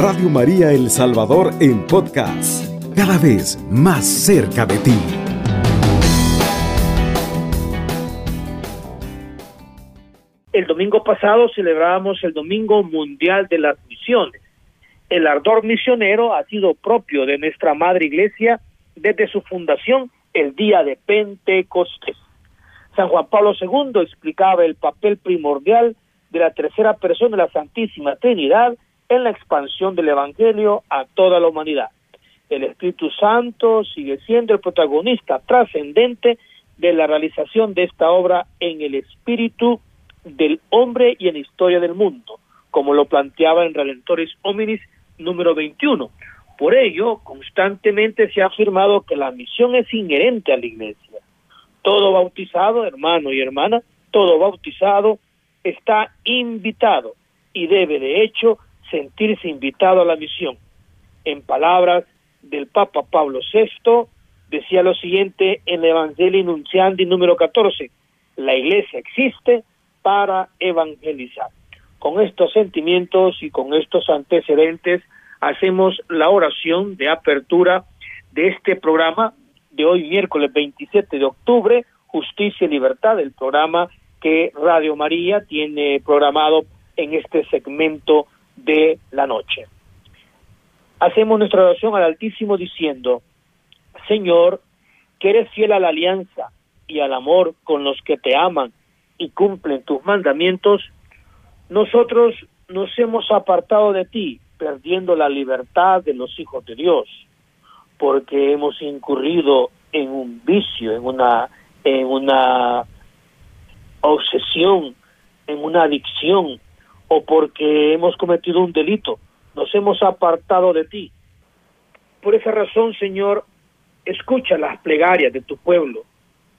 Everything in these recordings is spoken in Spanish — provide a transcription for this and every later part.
Radio María El Salvador en podcast, cada vez más cerca de ti. El domingo pasado celebrábamos el Domingo Mundial de las Misiones. El ardor misionero ha sido propio de nuestra Madre Iglesia desde su fundación el día de Pentecostés. San Juan Pablo II explicaba el papel primordial de la tercera persona de la Santísima Trinidad en la expansión del Evangelio a toda la humanidad. El Espíritu Santo sigue siendo el protagonista trascendente de la realización de esta obra en el espíritu del hombre y en la historia del mundo, como lo planteaba en Redentores Hominis número 21. Por ello, constantemente se ha afirmado que la misión es inherente a la Iglesia. Todo bautizado, hermano y hermana, todo bautizado está invitado y debe de hecho sentirse invitado a la misión. En palabras del Papa Pablo VI, decía lo siguiente en el Evangelio Nunciandi número 14, la iglesia existe para evangelizar. Con estos sentimientos y con estos antecedentes hacemos la oración de apertura de este programa de hoy miércoles 27 de octubre, Justicia y Libertad, el programa que Radio María tiene programado en este segmento de la noche. Hacemos nuestra oración al Altísimo diciendo, Señor, que eres fiel a la alianza y al amor con los que te aman y cumplen tus mandamientos, nosotros nos hemos apartado de ti, perdiendo la libertad de los hijos de Dios, porque hemos incurrido en un vicio, en una, en una obsesión, en una adicción, o porque hemos cometido un delito, nos hemos apartado de ti. Por esa razón, Señor, escucha las plegarias de tu pueblo,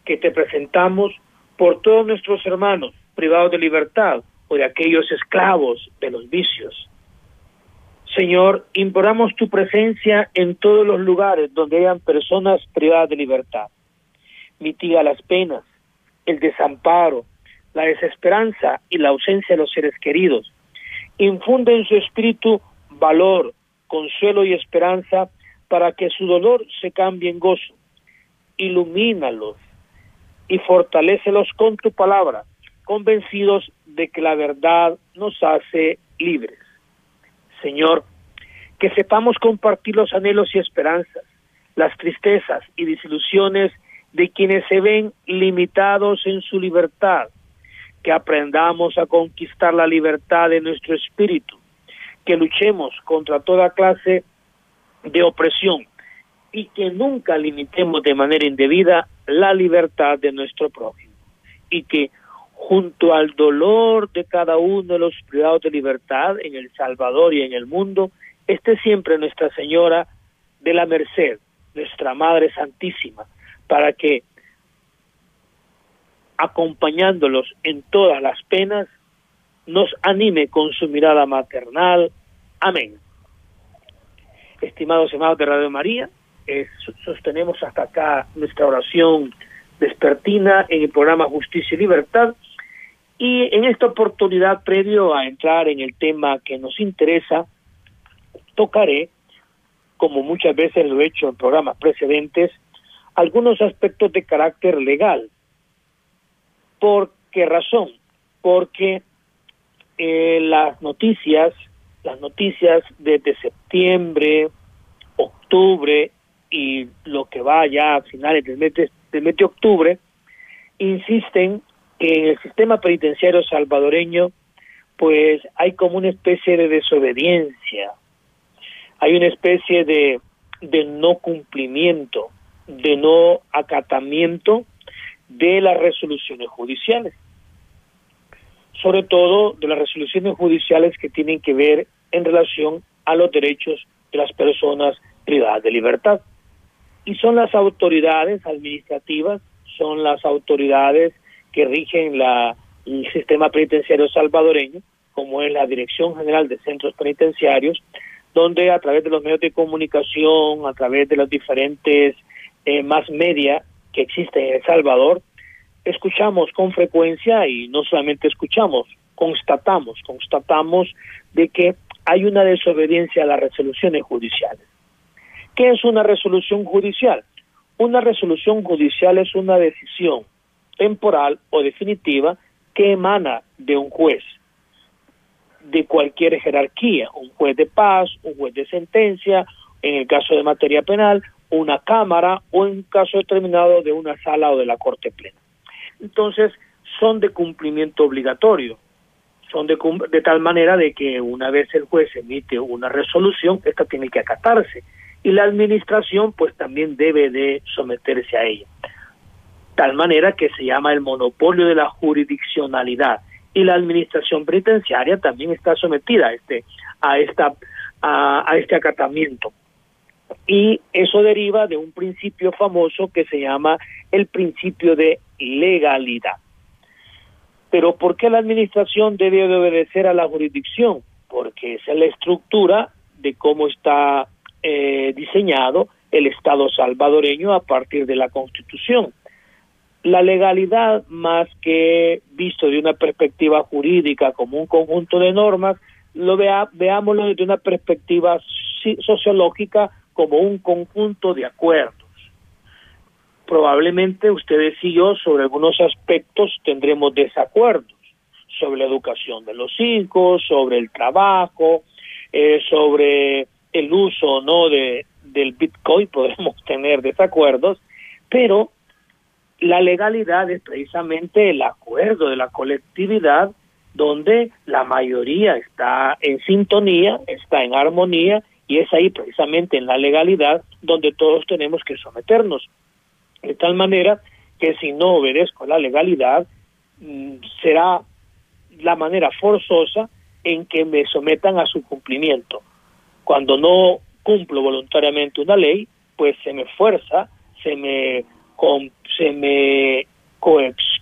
que te presentamos por todos nuestros hermanos privados de libertad o de aquellos esclavos de los vicios. Señor, imploramos tu presencia en todos los lugares donde hayan personas privadas de libertad. Mitiga las penas, el desamparo, la desesperanza y la ausencia de los seres queridos. Infunde en su espíritu valor, consuelo y esperanza para que su dolor se cambie en gozo. Ilumínalos y fortalécelos con tu palabra, convencidos de que la verdad nos hace libres. Señor, que sepamos compartir los anhelos y esperanzas, las tristezas y desilusiones de quienes se ven limitados en su libertad, que aprendamos a conquistar la libertad de nuestro espíritu, que luchemos contra toda clase de opresión y que nunca limitemos de manera indebida la libertad de nuestro prójimo y que junto al dolor de cada uno de los privados de libertad en El Salvador y en el mundo, esté siempre Nuestra Señora de la Merced, nuestra Madre Santísima, para que acompañándolos en todas las penas, nos anime con su mirada maternal. Amén. Estimados hermanos de Radio María, eh, sostenemos hasta acá nuestra oración despertina en el programa Justicia y Libertad. Y en esta oportunidad, previo a entrar en el tema que nos interesa, tocaré, como muchas veces lo he hecho en programas precedentes, algunos aspectos de carácter legal ¿Por qué razón? Porque eh, las noticias, las noticias desde septiembre, octubre y lo que va ya a finales del mes de, del mes de octubre, insisten que en el sistema penitenciario salvadoreño pues hay como una especie de desobediencia, hay una especie de, de no cumplimiento, de no acatamiento de las resoluciones judiciales, sobre todo de las resoluciones judiciales que tienen que ver en relación a los derechos de las personas privadas de libertad. Y son las autoridades administrativas, son las autoridades que rigen el sistema penitenciario salvadoreño, como es la Dirección General de Centros Penitenciarios, donde a través de los medios de comunicación, a través de los diferentes eh, más media que existen en El Salvador, escuchamos con frecuencia y no solamente escuchamos, constatamos, constatamos de que hay una desobediencia a las resoluciones judiciales. ¿Qué es una resolución judicial? Una resolución judicial es una decisión temporal o definitiva que emana de un juez de cualquier jerarquía, un juez de paz, un juez de sentencia, en el caso de materia penal, una cámara o en caso determinado de una sala o de la corte plena. Entonces, son de cumplimiento obligatorio, son de, de tal manera de que una vez el juez emite una resolución, esta tiene que acatarse y la administración pues también debe de someterse a ella. Tal manera que se llama el monopolio de la jurisdiccionalidad y la administración penitenciaria también está sometida a este a esta a, este acatamiento y eso deriva de un principio famoso que se llama el principio de legalidad. Pero ¿por qué la administración debe de obedecer a la jurisdicción? Porque esa es la estructura de cómo está eh, diseñado el Estado salvadoreño a partir de la Constitución. La legalidad, más que visto de una perspectiva jurídica como un conjunto de normas, lo vea, veámoslo desde una perspectiva sociológica como un conjunto de acuerdos. Probablemente ustedes y yo sobre algunos aspectos tendremos desacuerdos, sobre la educación de los hijos, sobre el trabajo, eh, sobre el uso o no de, del Bitcoin, podemos tener desacuerdos, pero la legalidad es precisamente el acuerdo de la colectividad donde la mayoría está en sintonía, está en armonía y es ahí precisamente en la legalidad donde todos tenemos que someternos. De tal manera que si no obedezco la legalidad, mm, será la manera forzosa en que me sometan a su cumplimiento. Cuando no cumplo voluntariamente una ley, pues se me fuerza, se me se me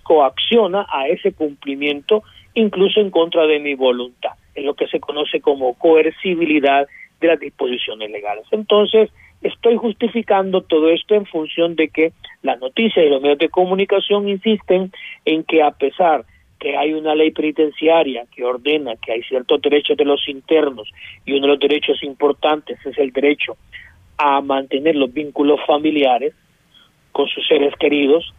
coacciona a ese cumplimiento, incluso en contra de mi voluntad. Es lo que se conoce como coercibilidad de las disposiciones legales. Entonces, estoy justificando todo esto en función de que las noticias y los medios de comunicación insisten en que a pesar que hay una ley penitenciaria que ordena que hay ciertos derechos de los internos y uno de los derechos importantes es el derecho a mantener los vínculos familiares, con sus seres queridos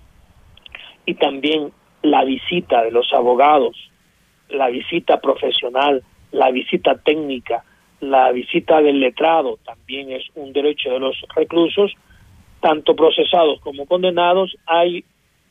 y también la visita de los abogados, la visita profesional, la visita técnica, la visita del letrado también es un derecho de los reclusos, tanto procesados como condenados. Hay,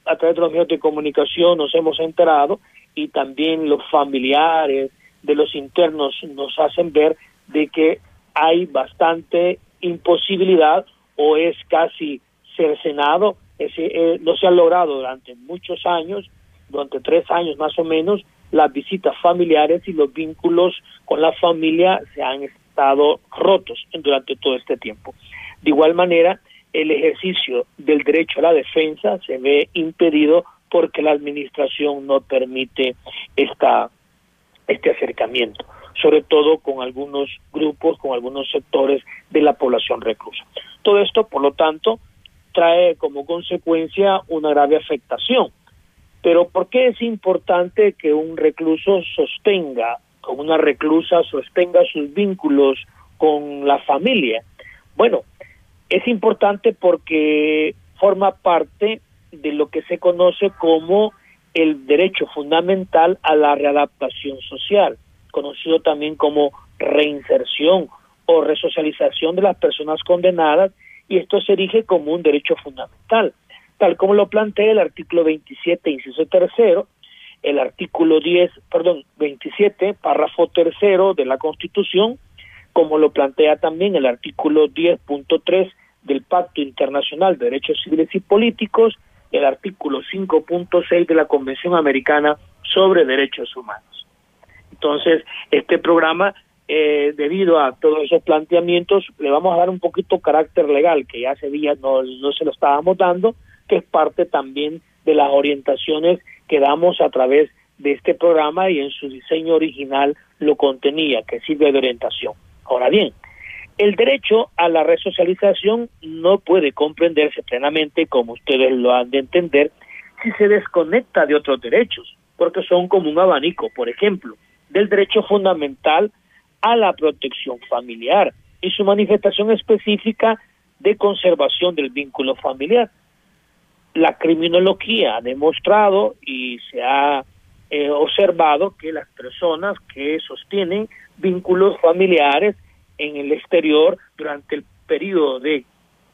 a través de los medios de comunicación nos hemos enterado y también los familiares de los internos nos hacen ver de que hay bastante imposibilidad o es casi el Senado eh, no se ha logrado durante muchos años, durante tres años más o menos, las visitas familiares y los vínculos con la familia se han estado rotos durante todo este tiempo. De igual manera, el ejercicio del derecho a la defensa se ve impedido porque la administración no permite esta, este acercamiento, sobre todo con algunos grupos, con algunos sectores de la población reclusa. Todo esto, por lo tanto, trae como consecuencia una grave afectación. Pero ¿por qué es importante que un recluso sostenga, con una reclusa sostenga sus vínculos con la familia? Bueno, es importante porque forma parte de lo que se conoce como el derecho fundamental a la readaptación social, conocido también como reinserción o resocialización de las personas condenadas y esto se erige como un derecho fundamental, tal como lo plantea el artículo 27, inciso tercero, el artículo 10, perdón, 27, párrafo tercero de la Constitución, como lo plantea también el artículo 10.3 del Pacto Internacional de Derechos Civiles y Políticos, el artículo 5.6 de la Convención Americana sobre Derechos Humanos. Entonces, este programa eh, debido a todos esos planteamientos, le vamos a dar un poquito carácter legal, que ya hace días no, no se lo estábamos dando, que es parte también de las orientaciones que damos a través de este programa y en su diseño original lo contenía, que sirve de orientación. Ahora bien, el derecho a la resocialización no puede comprenderse plenamente, como ustedes lo han de entender, si se desconecta de otros derechos, porque son como un abanico, por ejemplo, del derecho fundamental a la protección familiar y su manifestación específica de conservación del vínculo familiar. La criminología ha demostrado y se ha eh, observado que las personas que sostienen vínculos familiares en el exterior durante el periodo de,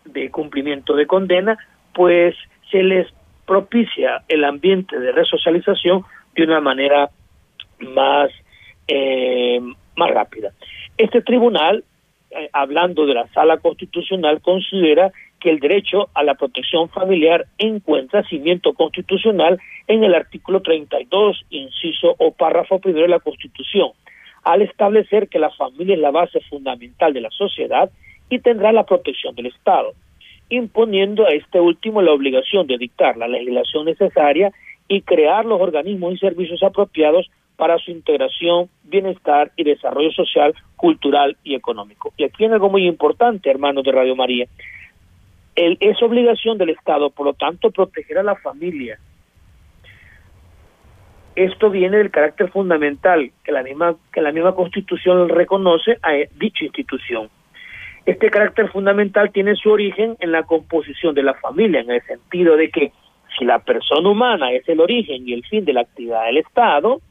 de cumplimiento de condena, pues se les propicia el ambiente de resocialización de una manera más, eh, más rápida. Este tribunal, eh, hablando de la sala constitucional, considera que el derecho a la protección familiar encuentra cimiento constitucional en el artículo 32, inciso o párrafo primero de la Constitución, al establecer que la familia es la base fundamental de la sociedad y tendrá la protección del Estado, imponiendo a este último la obligación de dictar la legislación necesaria y crear los organismos y servicios apropiados para su integración, bienestar y desarrollo social, cultural y económico. Y aquí hay algo muy importante, hermanos de Radio María. Es obligación del Estado, por lo tanto, proteger a la familia, esto viene del carácter fundamental que la misma que la misma Constitución reconoce a dicha institución. Este carácter fundamental tiene su origen en la composición de la familia, en el sentido de que si la persona humana es el origen y el fin de la actividad del Estado,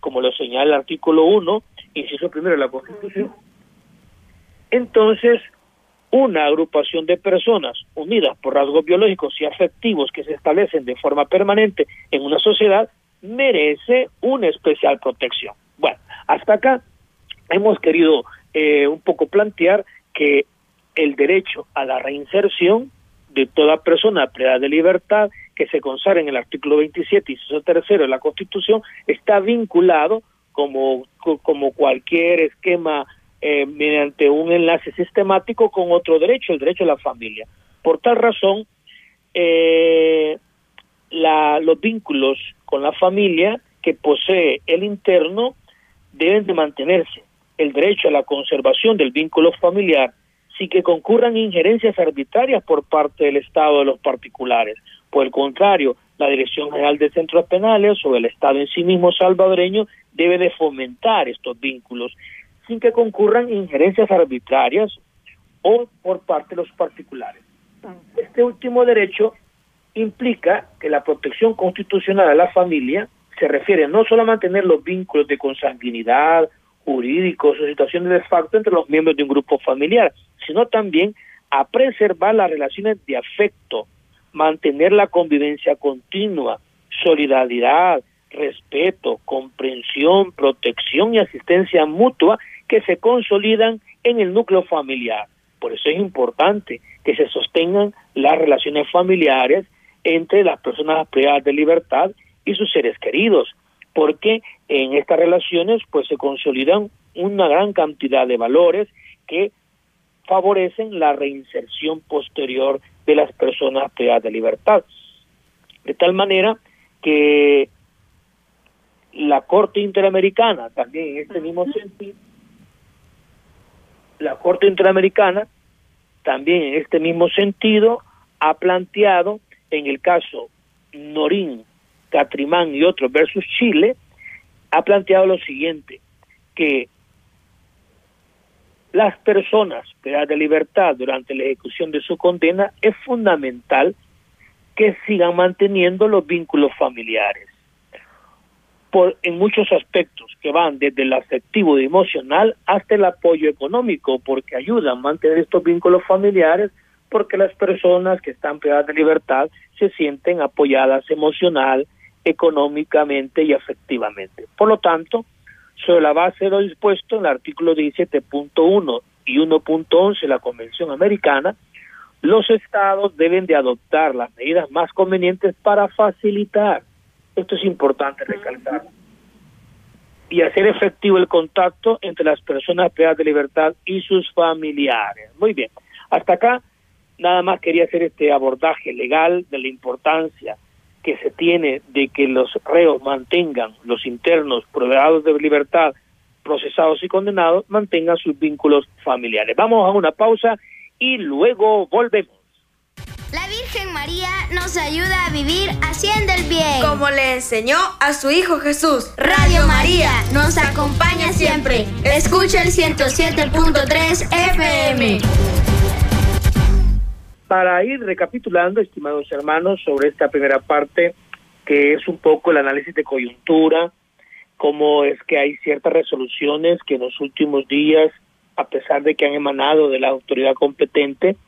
como lo señala el artículo 1, inciso primero de la Constitución, entonces una agrupación de personas unidas por rasgos biológicos y afectivos que se establecen de forma permanente en una sociedad merece una especial protección. Bueno, hasta acá hemos querido eh, un poco plantear que el derecho a la reinserción de toda persona privada de libertad que se consagra en el artículo 27 y tercero de la Constitución está vinculado como, como cualquier esquema eh, mediante un enlace sistemático con otro derecho, el derecho a la familia. Por tal razón, eh, la, los vínculos con la familia que posee el interno deben de mantenerse. El derecho a la conservación del vínculo familiar sin que concurran injerencias arbitrarias por parte del Estado de los particulares. Por el contrario, la Dirección General de Centros Penales o el Estado en sí mismo salvadoreño debe de fomentar estos vínculos sin que concurran injerencias arbitrarias o por parte de los particulares. Este último derecho implica que la protección constitucional a la familia se refiere no solo a mantener los vínculos de consanguinidad, jurídicos o situaciones de facto entre los miembros de un grupo familiar, sino también a preservar las relaciones de afecto, mantener la convivencia continua, solidaridad, respeto, comprensión, protección y asistencia mutua que se consolidan en el núcleo familiar. Por eso es importante que se sostengan las relaciones familiares entre las personas privadas de libertad y sus seres queridos, porque en estas relaciones pues se consolidan una gran cantidad de valores que favorecen la reinserción posterior de las personas privadas de libertad. De tal manera que la Corte Interamericana, también en este mismo sentido, la Corte Interamericana, también en este mismo sentido, ha planteado en el caso Norín, Catrimán y otros versus Chile, ha planteado lo siguiente, que las personas privadas de libertad durante la ejecución de su condena es fundamental que sigan manteniendo los vínculos familiares por en muchos aspectos que van desde el afectivo y emocional hasta el apoyo económico porque ayudan a mantener estos vínculos familiares porque las personas que están privadas de libertad se sienten apoyadas emocional, económicamente y afectivamente. Por lo tanto, sobre la base de lo dispuesto en el artículo 17.1 y 1.11 de la Convención Americana, los estados deben de adoptar las medidas más convenientes para facilitar, esto es importante recalcar, y hacer efectivo el contacto entre las personas privadas de libertad y sus familiares. Muy bien, hasta acá Nada más quería hacer este abordaje legal de la importancia que se tiene de que los reos mantengan, los internos privados de libertad, procesados y condenados, mantengan sus vínculos familiares. Vamos a una pausa y luego volvemos. La Virgen María nos ayuda a vivir haciendo el bien. Como le enseñó a su Hijo Jesús. Radio María nos acompaña siempre. Escucha el 107.3 FM. Para ir recapitulando, estimados hermanos, sobre esta primera parte, que es un poco el análisis de coyuntura, cómo es que hay ciertas resoluciones que en los últimos días, a pesar de que han emanado de la autoridad competente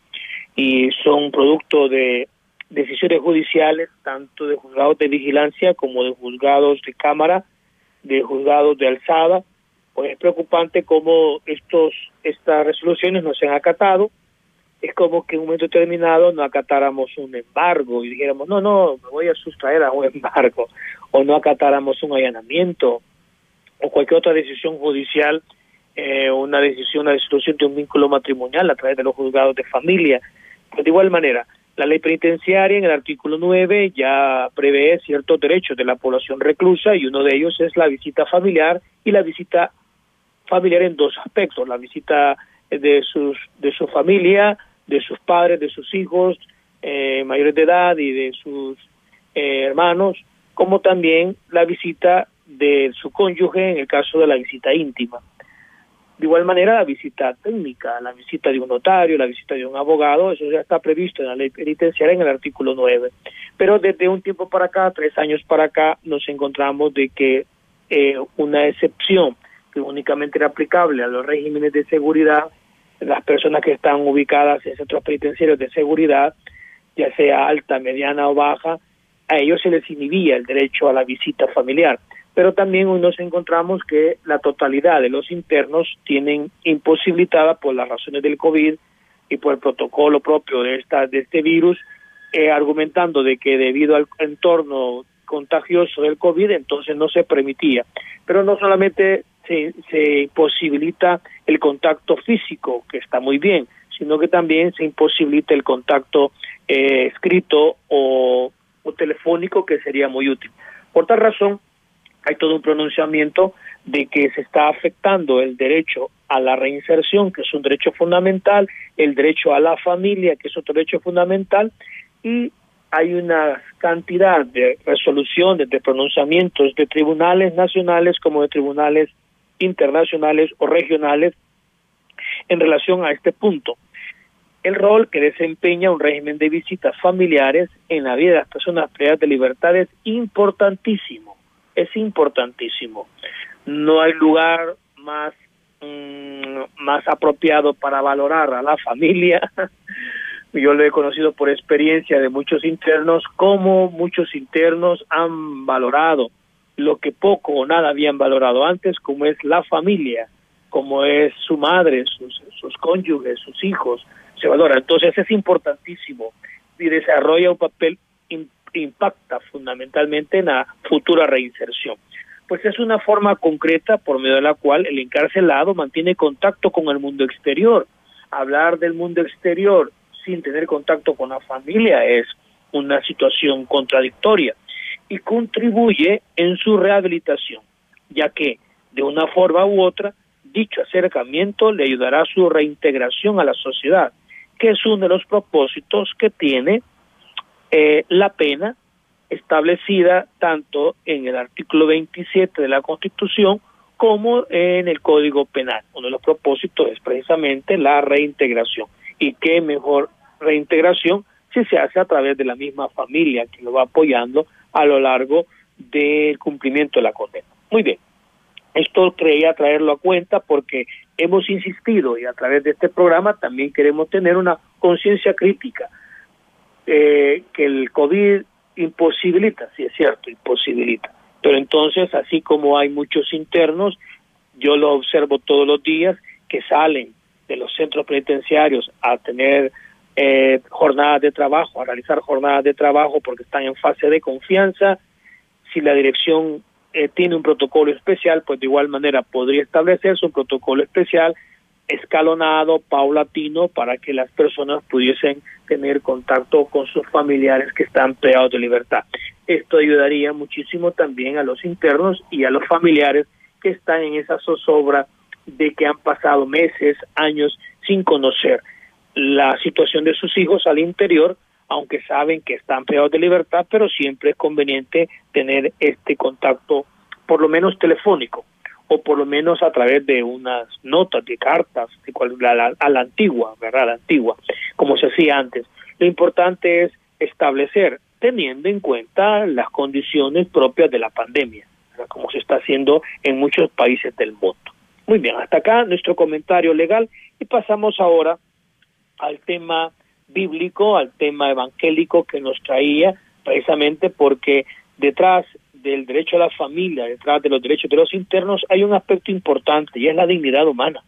y son producto de decisiones judiciales, tanto de juzgados de vigilancia como de juzgados de cámara, de juzgados de alzada, pues es preocupante cómo estos estas resoluciones no se han acatado. Es como que en un momento determinado no acatáramos un embargo y dijéramos, no, no, me voy a sustraer a un embargo, o no acatáramos un allanamiento, o cualquier otra decisión judicial, eh, una decisión, una resolución de un vínculo matrimonial a través de los juzgados de familia. De igual manera, la ley penitenciaria en el artículo 9 ya prevé ciertos derechos de la población reclusa y uno de ellos es la visita familiar y la visita familiar en dos aspectos, la visita de sus de su familia, de sus padres, de sus hijos eh, mayores de edad y de sus eh, hermanos, como también la visita de su cónyuge en el caso de la visita íntima. De igual manera, la visita técnica, la visita de un notario, la visita de un abogado, eso ya está previsto en la ley penitenciaria en el artículo 9. Pero desde un tiempo para acá, tres años para acá, nos encontramos de que eh, una excepción que únicamente era aplicable a los regímenes de seguridad, las personas que están ubicadas en centros penitenciarios de seguridad, ya sea alta, mediana o baja, a ellos se les inhibía el derecho a la visita familiar pero también hoy nos encontramos que la totalidad de los internos tienen imposibilitada por las razones del COVID y por el protocolo propio de esta de este virus, eh, argumentando de que debido al entorno contagioso del COVID, entonces no se permitía. Pero no solamente se, se imposibilita el contacto físico, que está muy bien, sino que también se imposibilita el contacto eh, escrito o, o telefónico, que sería muy útil. Por tal razón, hay todo un pronunciamiento de que se está afectando el derecho a la reinserción, que es un derecho fundamental, el derecho a la familia, que es otro derecho fundamental, y hay una cantidad de resoluciones, de pronunciamientos de tribunales nacionales como de tribunales internacionales o regionales en relación a este punto. El rol que desempeña un régimen de visitas familiares en la vida de las personas privadas de libertad es importantísimo es importantísimo. No hay lugar más mm, más apropiado para valorar a la familia. Yo lo he conocido por experiencia de muchos internos, como muchos internos han valorado lo que poco o nada habían valorado antes, como es la familia, como es su madre, sus, sus cónyuges, sus hijos, se valora. Entonces es importantísimo y desarrolla un papel impacta fundamentalmente en la futura reinserción. Pues es una forma concreta por medio de la cual el encarcelado mantiene contacto con el mundo exterior. Hablar del mundo exterior sin tener contacto con la familia es una situación contradictoria y contribuye en su rehabilitación, ya que de una forma u otra dicho acercamiento le ayudará a su reintegración a la sociedad, que es uno de los propósitos que tiene eh, la pena establecida tanto en el artículo 27 de la Constitución como en el Código Penal. Uno de los propósitos es precisamente la reintegración. ¿Y qué mejor reintegración si se hace a través de la misma familia que lo va apoyando a lo largo del cumplimiento de la condena? Muy bien. Esto creía traerlo a cuenta porque hemos insistido y a través de este programa también queremos tener una conciencia crítica eh, que el COVID imposibilita, sí es cierto, imposibilita. Pero entonces, así como hay muchos internos, yo lo observo todos los días, que salen de los centros penitenciarios a tener eh, jornadas de trabajo, a realizar jornadas de trabajo porque están en fase de confianza. Si la dirección eh, tiene un protocolo especial, pues de igual manera podría establecerse un protocolo especial escalonado, paulatino, para que las personas pudiesen tener contacto con sus familiares que están privados de libertad. Esto ayudaría muchísimo también a los internos y a los familiares que están en esa zozobra de que han pasado meses, años sin conocer la situación de sus hijos al interior aunque saben que están privados de libertad, pero siempre es conveniente tener este contacto, por lo menos telefónico, o por lo menos a través de unas notas, de cartas, de cual, a, la, antigua, ¿verdad? A la antigua, como se hacía antes. Lo importante es establecer, teniendo en cuenta las condiciones propias de la pandemia, como se está haciendo en muchos países del mundo. Muy bien, hasta acá nuestro comentario legal y pasamos ahora al tema bíblico, al tema evangélico que nos traía, precisamente porque detrás del derecho a la familia, detrás de los derechos de los internos, hay un aspecto importante y es la dignidad humana.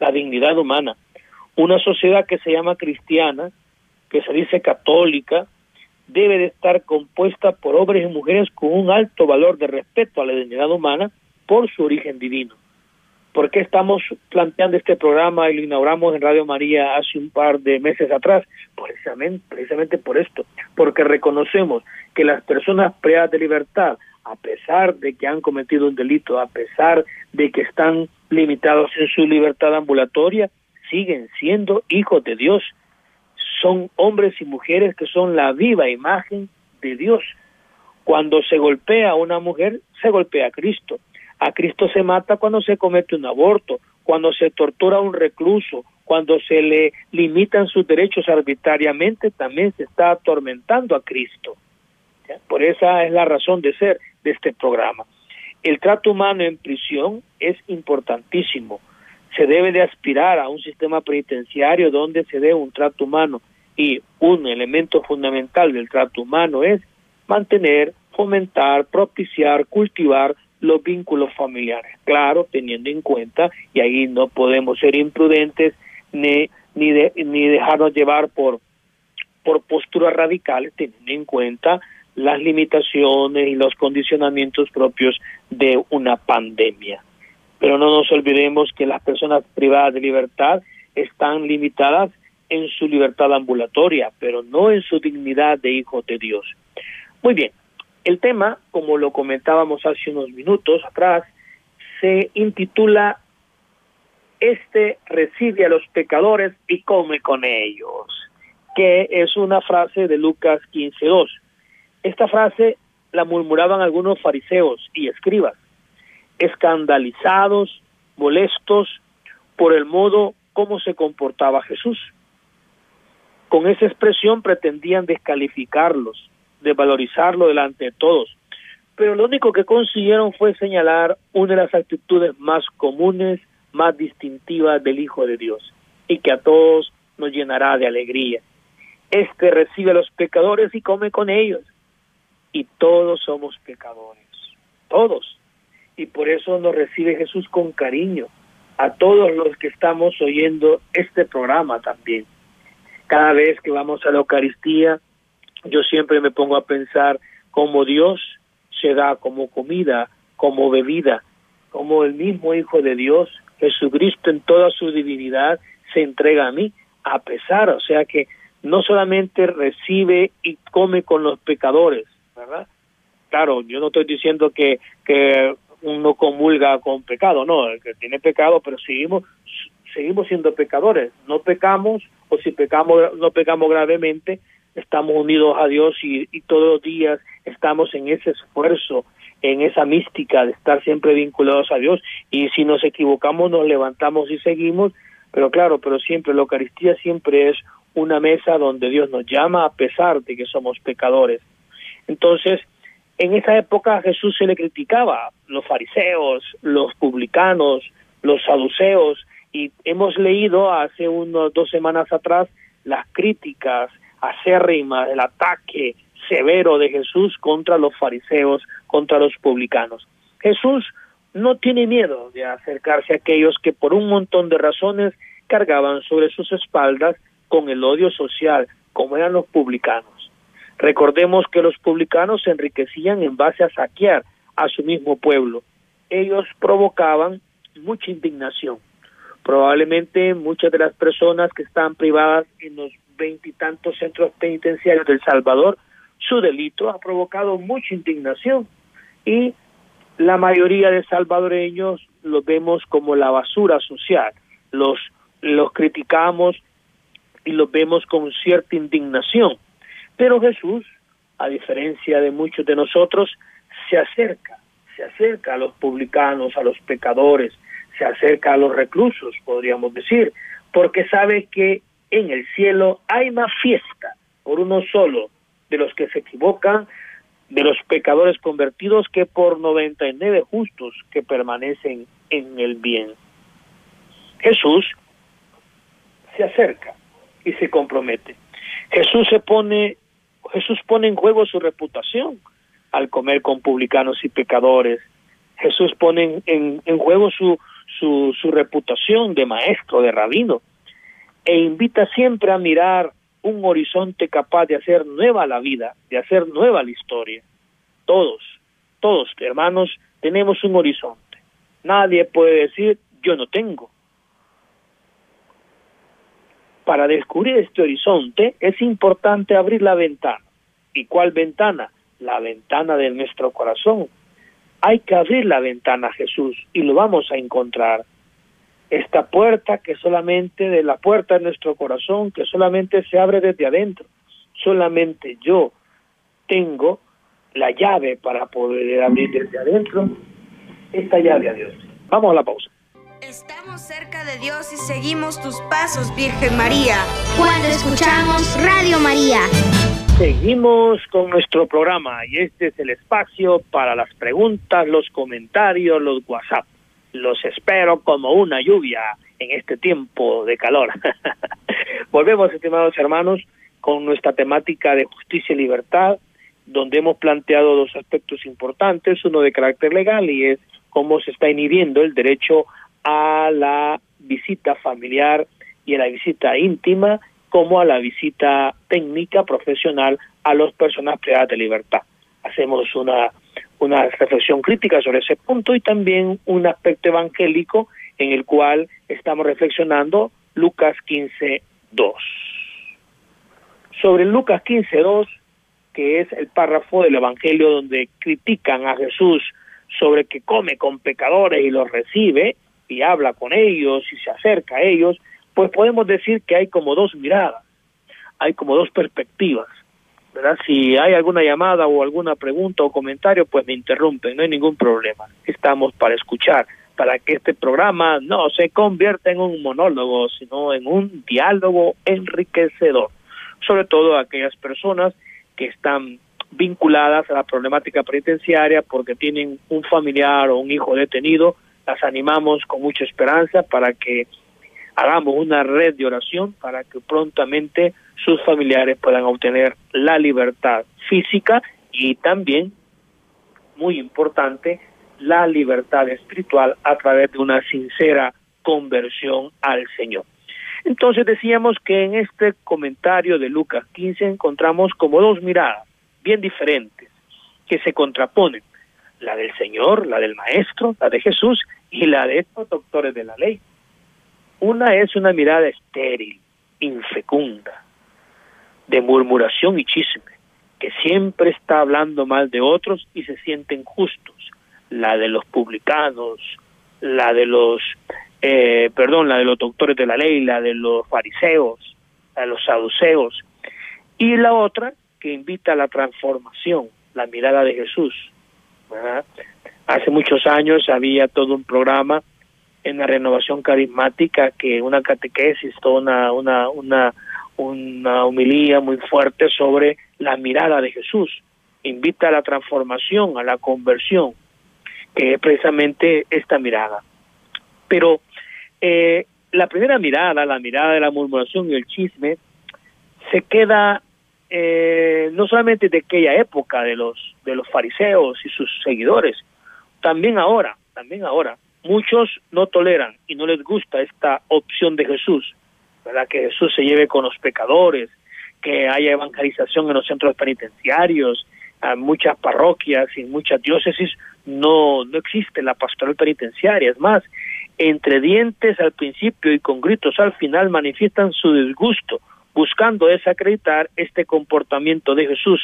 La dignidad humana. Una sociedad que se llama cristiana, que se dice católica, debe de estar compuesta por hombres y mujeres con un alto valor de respeto a la dignidad humana por su origen divino. ¿Por qué estamos planteando este programa y lo inauguramos en Radio María hace un par de meses atrás? Precisamente, precisamente por esto, porque reconocemos que las personas privadas de libertad, a pesar de que han cometido un delito, a pesar de que están limitados en su libertad ambulatoria, siguen siendo hijos de Dios. Son hombres y mujeres que son la viva imagen de Dios. Cuando se golpea a una mujer, se golpea a Cristo a Cristo se mata cuando se comete un aborto, cuando se tortura a un recluso, cuando se le limitan sus derechos arbitrariamente, también se está atormentando a Cristo. Por esa es la razón de ser de este programa. El trato humano en prisión es importantísimo. Se debe de aspirar a un sistema penitenciario donde se dé un trato humano y un elemento fundamental del trato humano es mantener, fomentar, propiciar, cultivar los vínculos familiares. Claro, teniendo en cuenta, y ahí no podemos ser imprudentes ni, ni, ni dejarnos llevar por, por posturas radicales, teniendo en cuenta las limitaciones y los condicionamientos propios de una pandemia. Pero no nos olvidemos que las personas privadas de libertad están limitadas en su libertad ambulatoria, pero no en su dignidad de hijos de Dios. Muy bien, el tema, como lo comentábamos hace unos minutos atrás, se intitula Este recibe a los pecadores y come con ellos, que es una frase de Lucas 15.2. Esta frase la murmuraban algunos fariseos y escribas, escandalizados, molestos por el modo como se comportaba Jesús. Con esa expresión pretendían descalificarlos, de valorizarlo delante de todos. Pero lo único que consiguieron fue señalar una de las actitudes más comunes, más distintivas del Hijo de Dios y que a todos nos llenará de alegría. Este recibe a los pecadores y come con ellos. Y todos somos pecadores, todos. Y por eso nos recibe Jesús con cariño a todos los que estamos oyendo este programa también. Cada vez que vamos a la Eucaristía, yo siempre me pongo a pensar cómo Dios se da como comida, como bebida, como el mismo Hijo de Dios, Jesucristo en toda su divinidad, se entrega a mí, a pesar, o sea que no solamente recibe y come con los pecadores, ¿verdad? Claro, yo no estoy diciendo que, que uno comulga con pecado, no, el que tiene pecado, pero seguimos seguimos siendo pecadores, no pecamos o si pecamos no pecamos gravemente, estamos unidos a Dios y, todos los días estamos en ese esfuerzo, en esa mística de estar siempre vinculados a Dios y si nos equivocamos nos levantamos y seguimos, pero claro, pero siempre la Eucaristía siempre es una mesa donde Dios nos llama a pesar de que somos pecadores. Entonces, en esa época a Jesús se le criticaba, los fariseos, los publicanos, los saduceos, y hemos leído hace unas dos semanas atrás las críticas acérrima, el ataque severo de Jesús contra los fariseos, contra los publicanos. Jesús no tiene miedo de acercarse a aquellos que por un montón de razones cargaban sobre sus espaldas con el odio social, como eran los publicanos. Recordemos que los publicanos se enriquecían en base a saquear a su mismo pueblo. Ellos provocaban mucha indignación. Probablemente muchas de las personas que están privadas en los veintitantos centros penitenciarios del Salvador, su delito ha provocado mucha indignación y la mayoría de salvadoreños los vemos como la basura social, los, los criticamos y los vemos con cierta indignación, Pero Jesús, a diferencia de muchos de nosotros, se acerca, se acerca a los publicanos, a los pecadores, se acerca a los reclusos, podríamos decir, porque sabe que en el cielo hay más fiesta por uno solo de los que se equivocan, de los pecadores convertidos, que por 99 justos que permanecen en el bien. Jesús se acerca y se compromete. Jesús se pone, Jesús pone en juego su reputación al comer con publicanos y pecadores. Jesús pone en, en juego su, su, su reputación de maestro, de rabino, e invita siempre a mirar un horizonte capaz de hacer nueva la vida, de hacer nueva la historia. Todos, todos, hermanos, tenemos un horizonte. Nadie puede decir yo no tengo. Para descubrir este horizonte es importante abrir la ventana. ¿Y cuál ventana? La ventana de nuestro corazón. Hay que abrir la ventana, Jesús, y lo vamos a encontrar. Esta puerta que solamente de la puerta de nuestro corazón, que solamente se abre desde adentro. Solamente yo tengo la llave para poder abrir desde adentro esta llave a Dios. Vamos a la pausa. Estamos cerca de Dios y seguimos tus pasos, Virgen María. Cuando escuchamos Radio María. Seguimos con nuestro programa y este es el espacio para las preguntas, los comentarios, los WhatsApp. Los espero como una lluvia en este tiempo de calor. Volvemos, estimados hermanos, con nuestra temática de justicia y libertad, donde hemos planteado dos aspectos importantes, uno de carácter legal y es cómo se está inhibiendo el derecho a la visita familiar y a la visita íntima como a la visita técnica profesional a las personas privadas de libertad. Hacemos una, una reflexión crítica sobre ese punto y también un aspecto evangélico en el cual estamos reflexionando Lucas 15, 2. Sobre Lucas 15, 2, que es el párrafo del Evangelio donde critican a Jesús sobre que come con pecadores y los recibe y habla con ellos y se acerca a ellos, pues podemos decir que hay como dos miradas, hay como dos perspectivas. ¿Verdad? Si hay alguna llamada o alguna pregunta o comentario, pues me interrumpen, no hay ningún problema. Estamos para escuchar, para que este programa no se convierta en un monólogo, sino en un diálogo enriquecedor, sobre todo aquellas personas que están vinculadas a la problemática penitenciaria porque tienen un familiar o un hijo detenido, las animamos con mucha esperanza para que hagamos una red de oración para que prontamente sus familiares puedan obtener la libertad física y también, muy importante, la libertad espiritual a través de una sincera conversión al Señor. Entonces decíamos que en este comentario de Lucas 15 encontramos como dos miradas bien diferentes que se contraponen, la del Señor, la del Maestro, la de Jesús y la de estos doctores de la ley. Una es una mirada estéril, infecunda, de murmuración y chisme, que siempre está hablando mal de otros y se sienten justos. La de los publicanos, la de los, eh, perdón, la de los doctores de la ley, la de los fariseos, la de los saduceos. Y la otra que invita a la transformación, la mirada de Jesús. Hace muchos años había todo un programa en la renovación carismática que una catequesis, toda una, una, una, una humilía muy fuerte sobre la mirada de Jesús. Invita a la transformación, a la conversión, que es precisamente esta mirada. Pero eh, la primera mirada, la mirada de la murmuración y el chisme, se queda eh, no solamente de aquella época de los de los fariseos y sus seguidores, también ahora, también ahora, muchos no toleran y no les gusta esta opción de Jesús, ¿verdad? Que Jesús se lleve con los pecadores, que haya evangelización en los centros penitenciarios, en muchas parroquias y muchas diócesis no no existe la pastoral penitenciaria, es más, entre dientes al principio y con gritos al final manifiestan su disgusto buscando desacreditar este comportamiento de Jesús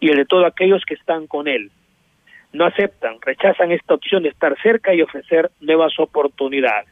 y el de todos aquellos que están con él. No aceptan, rechazan esta opción de estar cerca y ofrecer nuevas oportunidades.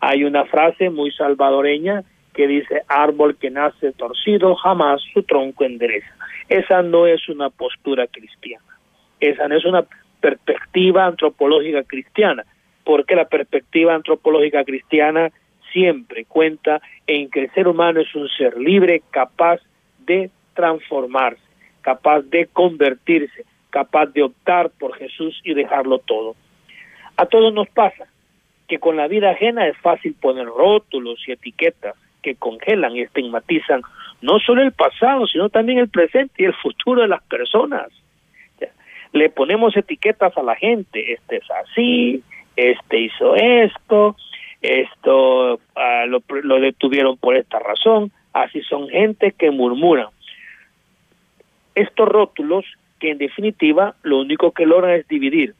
Hay una frase muy salvadoreña que dice árbol que nace torcido jamás su tronco endereza. Esa no es una postura cristiana, esa no es una perspectiva antropológica cristiana, porque la perspectiva antropológica cristiana siempre cuenta en que el ser humano es un ser libre, capaz de transformarse, capaz de convertirse, capaz de optar por Jesús y dejarlo todo. A todos nos pasa que con la vida ajena es fácil poner rótulos y etiquetas que congelan y estigmatizan no solo el pasado, sino también el presente y el futuro de las personas. Le ponemos etiquetas a la gente, este es así, este hizo esto, esto ah, lo, detuvieron por esta razón, así son gente que murmuran. Estos rótulos que en definitiva lo único que logran es dividir,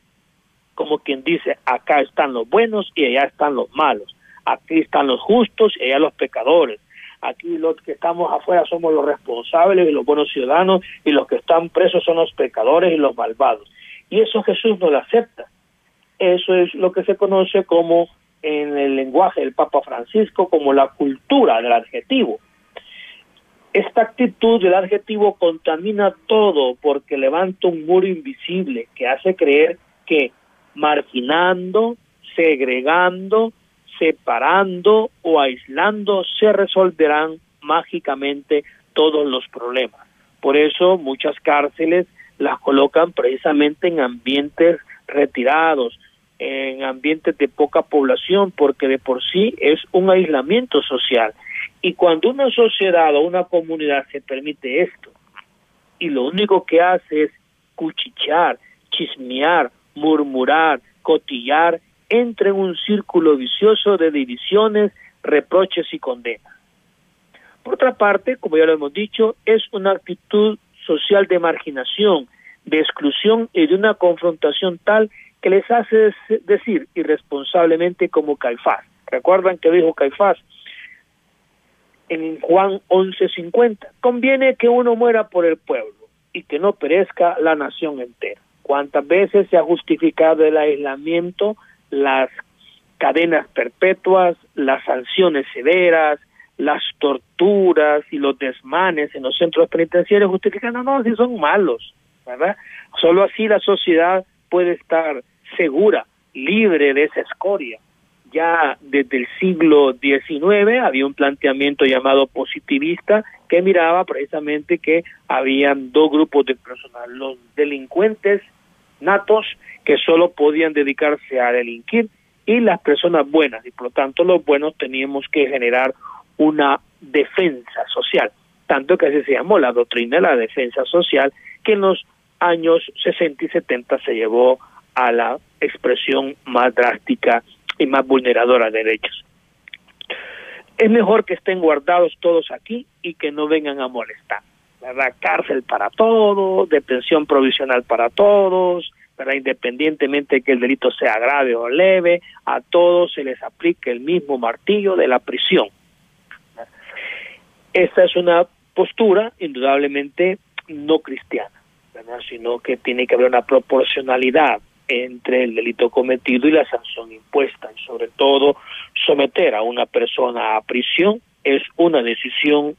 como quien dice, acá están los buenos y allá están los malos, aquí están los justos y allá los pecadores, aquí los que estamos afuera somos los responsables y los buenos ciudadanos y los que están presos son los pecadores y los malvados. Y eso Jesús no lo acepta. Eso es lo que se conoce como en el lenguaje del Papa Francisco como la cultura del adjetivo. Esta actitud del adjetivo contamina todo porque levanta un muro invisible que hace creer que marginando, segregando, separando o aislando se resolverán mágicamente todos los problemas. Por eso muchas cárceles las colocan precisamente en ambientes retirados, en ambientes de poca población, porque de por sí es un aislamiento social. Y cuando una sociedad o una comunidad se permite esto, y lo único que hace es cuchichear, chismear, murmurar, cotillar, entra en un círculo vicioso de divisiones, reproches y condenas. Por otra parte, como ya lo hemos dicho, es una actitud social de marginación, de exclusión y de una confrontación tal que les hace decir irresponsablemente como Caifás. ¿Recuerdan que dijo Caifás en Juan 11:50? Conviene que uno muera por el pueblo y que no perezca la nación entera. ¿Cuántas veces se ha justificado el aislamiento, las cadenas perpetuas, las sanciones severas, las torturas y los desmanes en los centros penitenciarios justificando, no, si son malos, ¿verdad? Solo así la sociedad puede estar segura, libre de esa escoria. Ya desde el siglo XIX había un planteamiento llamado positivista que miraba precisamente que habían dos grupos de personas, los delincuentes natos que solo podían dedicarse a delinquir y las personas buenas y por lo tanto los buenos teníamos que generar una defensa social, tanto que así se llamó la doctrina de la defensa social que en los años 60 y 70 se llevó a la expresión más drástica y más vulneradora de derechos. Es mejor que estén guardados todos aquí y que no vengan a molestar. ¿Verdad? Cárcel para todos, detención provisional para todos, ¿verdad? independientemente de que el delito sea grave o leve, a todos se les aplique el mismo martillo de la prisión. Esta es una postura indudablemente no cristiana, ¿verdad? sino que tiene que haber una proporcionalidad entre el delito cometido y la sanción impuesta. Y sobre todo, someter a una persona a prisión es una decisión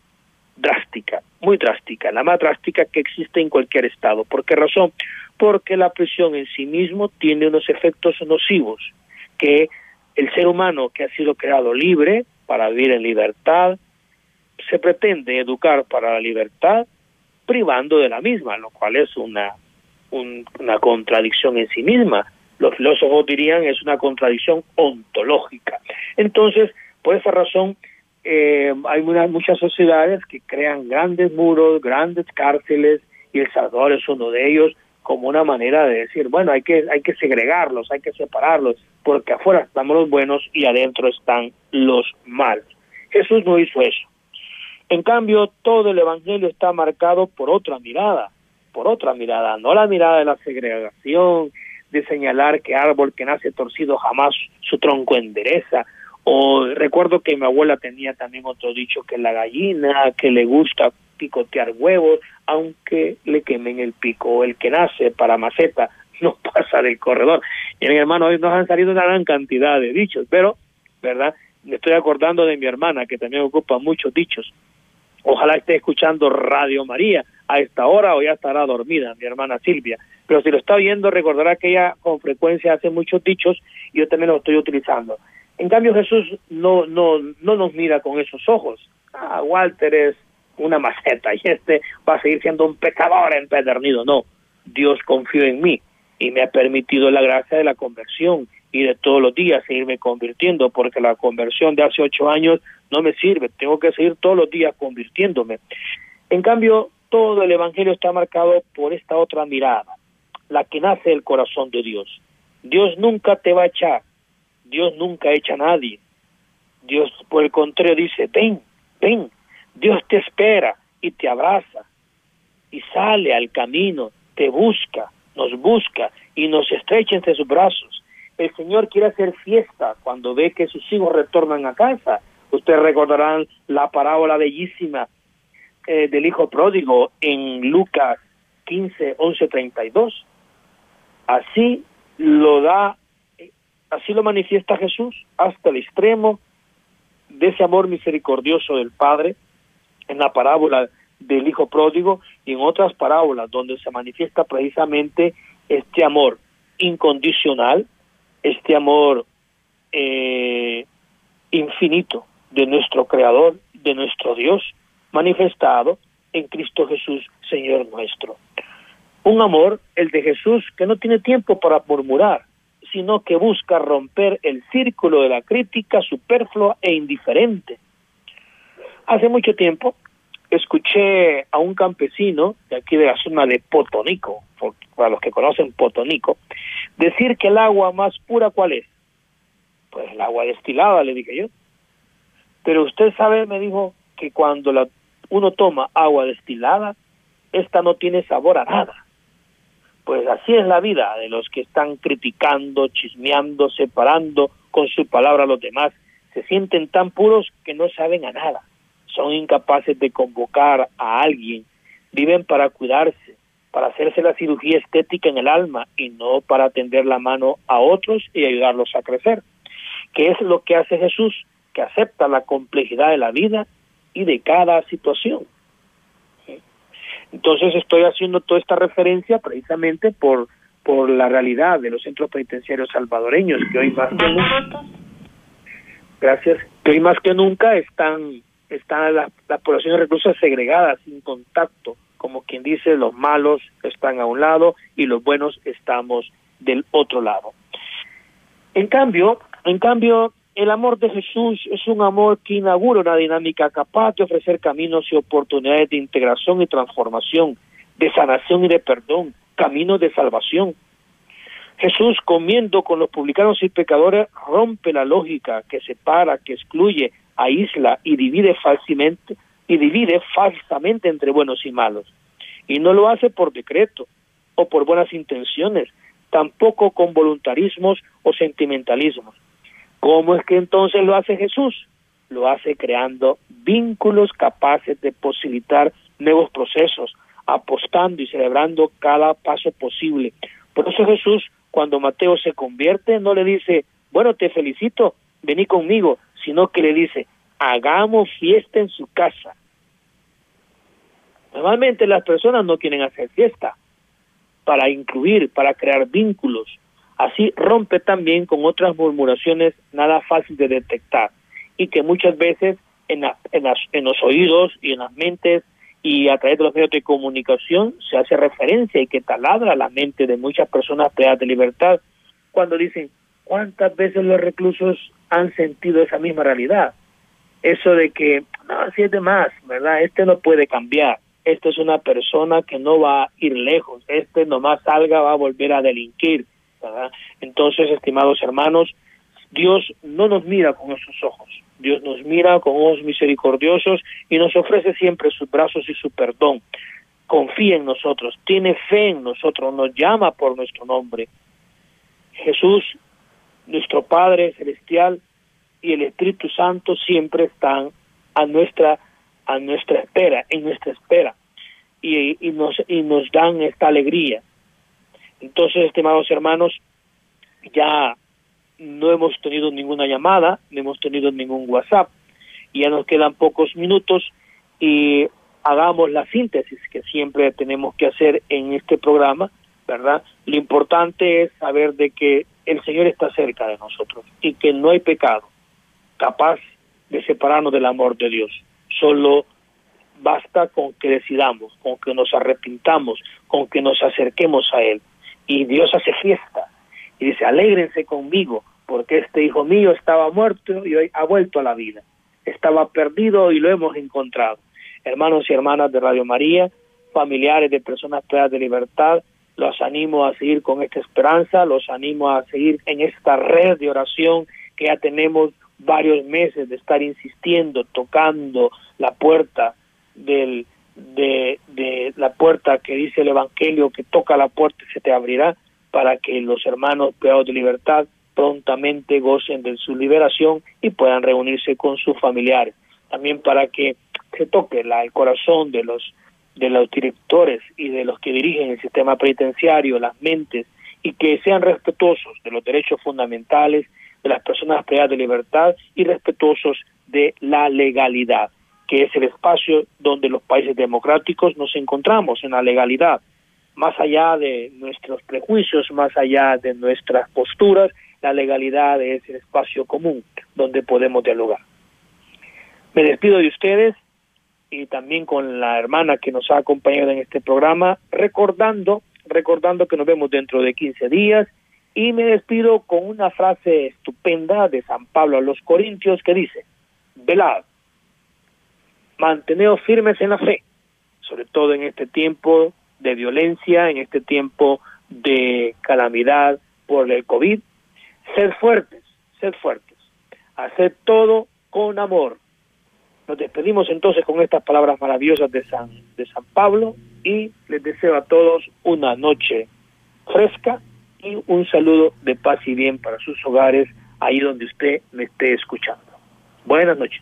drástica, muy drástica, la más drástica que existe en cualquier estado. ¿Por qué razón? Porque la prisión en sí mismo tiene unos efectos nocivos que el ser humano que ha sido creado libre para vivir en libertad, se pretende educar para la libertad privando de la misma, lo cual es una una contradicción en sí misma. Los filósofos dirían es una contradicción ontológica. Entonces, por esa razón, eh, hay muchas sociedades que crean grandes muros, grandes cárceles, y El Salvador es uno de ellos, como una manera de decir, bueno, hay que, hay que segregarlos, hay que separarlos, porque afuera estamos los buenos y adentro están los malos. Jesús no hizo eso. En cambio, todo el Evangelio está marcado por otra mirada, por otra mirada, no la mirada de la segregación, de señalar que árbol que nace torcido jamás su tronco endereza, o recuerdo que mi abuela tenía también otro dicho que la gallina que le gusta picotear huevos, aunque le quemen el pico, el que nace para maceta no pasa del corredor. Y hermano, hoy nos han salido una gran cantidad de dichos, pero, ¿verdad? me estoy acordando de mi hermana que también ocupa muchos dichos. Ojalá esté escuchando Radio María a esta hora o ya estará dormida, mi hermana Silvia. Pero si lo está viendo, recordará que ella con frecuencia hace muchos dichos y yo también los estoy utilizando. En cambio, Jesús no, no, no nos mira con esos ojos. Ah, Walter es una maceta y este va a seguir siendo un pecador empedernido. No, Dios confió en mí y me ha permitido la gracia de la conversión y de todos los días seguirme convirtiendo, porque la conversión de hace ocho años no me sirve, tengo que seguir todos los días convirtiéndome. En cambio, todo el Evangelio está marcado por esta otra mirada, la que nace del corazón de Dios. Dios nunca te va a echar, Dios nunca echa a nadie. Dios, por el contrario, dice, ven, ven, Dios te espera y te abraza y sale al camino, te busca, nos busca y nos estrecha entre sus brazos. El Señor quiere hacer fiesta cuando ve que sus hijos retornan a casa. Ustedes recordarán la parábola bellísima eh, del hijo pródigo en Lucas 15, 11, 32. Así lo da, así lo manifiesta Jesús hasta el extremo de ese amor misericordioso del Padre en la parábola del hijo pródigo y en otras parábolas donde se manifiesta precisamente este amor incondicional, este amor eh, infinito de nuestro Creador, de nuestro Dios, manifestado en Cristo Jesús, Señor nuestro. Un amor, el de Jesús, que no tiene tiempo para murmurar, sino que busca romper el círculo de la crítica superflua e indiferente. Hace mucho tiempo escuché a un campesino de aquí de la zona de Potonico, para los que conocen Potonico, decir que el agua más pura, ¿cuál es? Pues el agua destilada, le dije yo. Pero usted sabe, me dijo, que cuando la, uno toma agua destilada, esta no tiene sabor a nada. Pues así es la vida de los que están criticando, chismeando, separando con su palabra a los demás. Se sienten tan puros que no saben a nada son incapaces de convocar a alguien, viven para cuidarse, para hacerse la cirugía estética en el alma y no para tender la mano a otros y ayudarlos a crecer. ¿Qué es lo que hace Jesús? Que acepta la complejidad de la vida y de cada situación. Entonces estoy haciendo toda esta referencia precisamente por por la realidad de los centros penitenciarios salvadoreños que hoy más que nunca gracias que hoy más que nunca están están las, poblaciones reclusas segregadas, sin contacto, como quien dice, los malos están a un lado y los buenos estamos del otro lado. En cambio, en cambio, el amor de Jesús es un amor que inaugura una dinámica capaz de ofrecer caminos y oportunidades de integración y transformación, de sanación y de perdón, caminos de salvación. Jesús, comiendo con los publicanos y pecadores, rompe la lógica que separa, que excluye, aísla y divide falsamente y divide falsamente entre buenos y malos. Y no lo hace por decreto o por buenas intenciones, tampoco con voluntarismos o sentimentalismos. ¿Cómo es que entonces lo hace Jesús? Lo hace creando vínculos capaces de posibilitar nuevos procesos, apostando y celebrando cada paso posible. Por eso Jesús, cuando Mateo se convierte, no le dice, bueno, te felicito, vení conmigo, sino que le dice, hagamos fiesta en su casa. Normalmente las personas no quieren hacer fiesta para incluir, para crear vínculos. Así rompe también con otras murmuraciones nada fácil de detectar y que muchas veces en, en, en los oídos y en las mentes y a través de los medios de comunicación se hace referencia y que taladra la mente de muchas personas privadas de libertad cuando dicen cuántas veces los reclusos han sentido esa misma realidad. Eso de que, no, así es de más, ¿verdad? Este no puede cambiar. Este es una persona que no va a ir lejos. Este nomás salga, va a volver a delinquir, Entonces, estimados hermanos, Dios no nos mira con esos ojos. Dios nos mira con ojos misericordiosos y nos ofrece siempre sus brazos y su perdón. Confía en nosotros, tiene fe en nosotros, nos llama por nuestro nombre. Jesús nuestro Padre Celestial y el Espíritu Santo siempre están a nuestra a nuestra espera, en nuestra espera y nos y nos dan esta alegría. Entonces, estimados hermanos, ya no hemos tenido ninguna llamada, no hemos tenido ningún WhatsApp. Ya nos quedan pocos minutos y hagamos la síntesis que siempre tenemos que hacer en este programa, ¿verdad? Lo importante es saber de que el Señor está cerca de nosotros y que no hay pecado capaz de separarnos del amor de Dios. Solo basta con que decidamos, con que nos arrepintamos, con que nos acerquemos a Él. Y Dios hace fiesta y dice, alégrense conmigo, porque este hijo mío estaba muerto y hoy ha vuelto a la vida. Estaba perdido y lo hemos encontrado. Hermanos y hermanas de Radio María, familiares de personas privadas de libertad, los animo a seguir con esta esperanza, los animo a seguir en esta red de oración que ya tenemos varios meses de estar insistiendo, tocando la puerta del, de, de la puerta que dice el Evangelio, que toca la puerta y se te abrirá, para que los hermanos privados de libertad prontamente gocen de su liberación y puedan reunirse con sus familiares. También para que se toque la, el corazón de los de los directores y de los que dirigen el sistema penitenciario, las mentes, y que sean respetuosos de los derechos fundamentales de las personas privadas de libertad y respetuosos de la legalidad, que es el espacio donde los países democráticos nos encontramos en la legalidad, más allá de nuestros prejuicios, más allá de nuestras posturas, la legalidad es el espacio común donde podemos dialogar. Me despido de ustedes y también con la hermana que nos ha acompañado en este programa, recordando, recordando que nos vemos dentro de 15 días y me despido con una frase estupenda de San Pablo a los Corintios que dice, velad, manteneos firmes en la fe, sobre todo en este tiempo de violencia, en este tiempo de calamidad por el COVID, sed fuertes, sed fuertes, haced todo con amor, nos despedimos entonces con estas palabras maravillosas de San, de San Pablo y les deseo a todos una noche fresca y un saludo de paz y bien para sus hogares, ahí donde usted me esté escuchando. Buenas noches.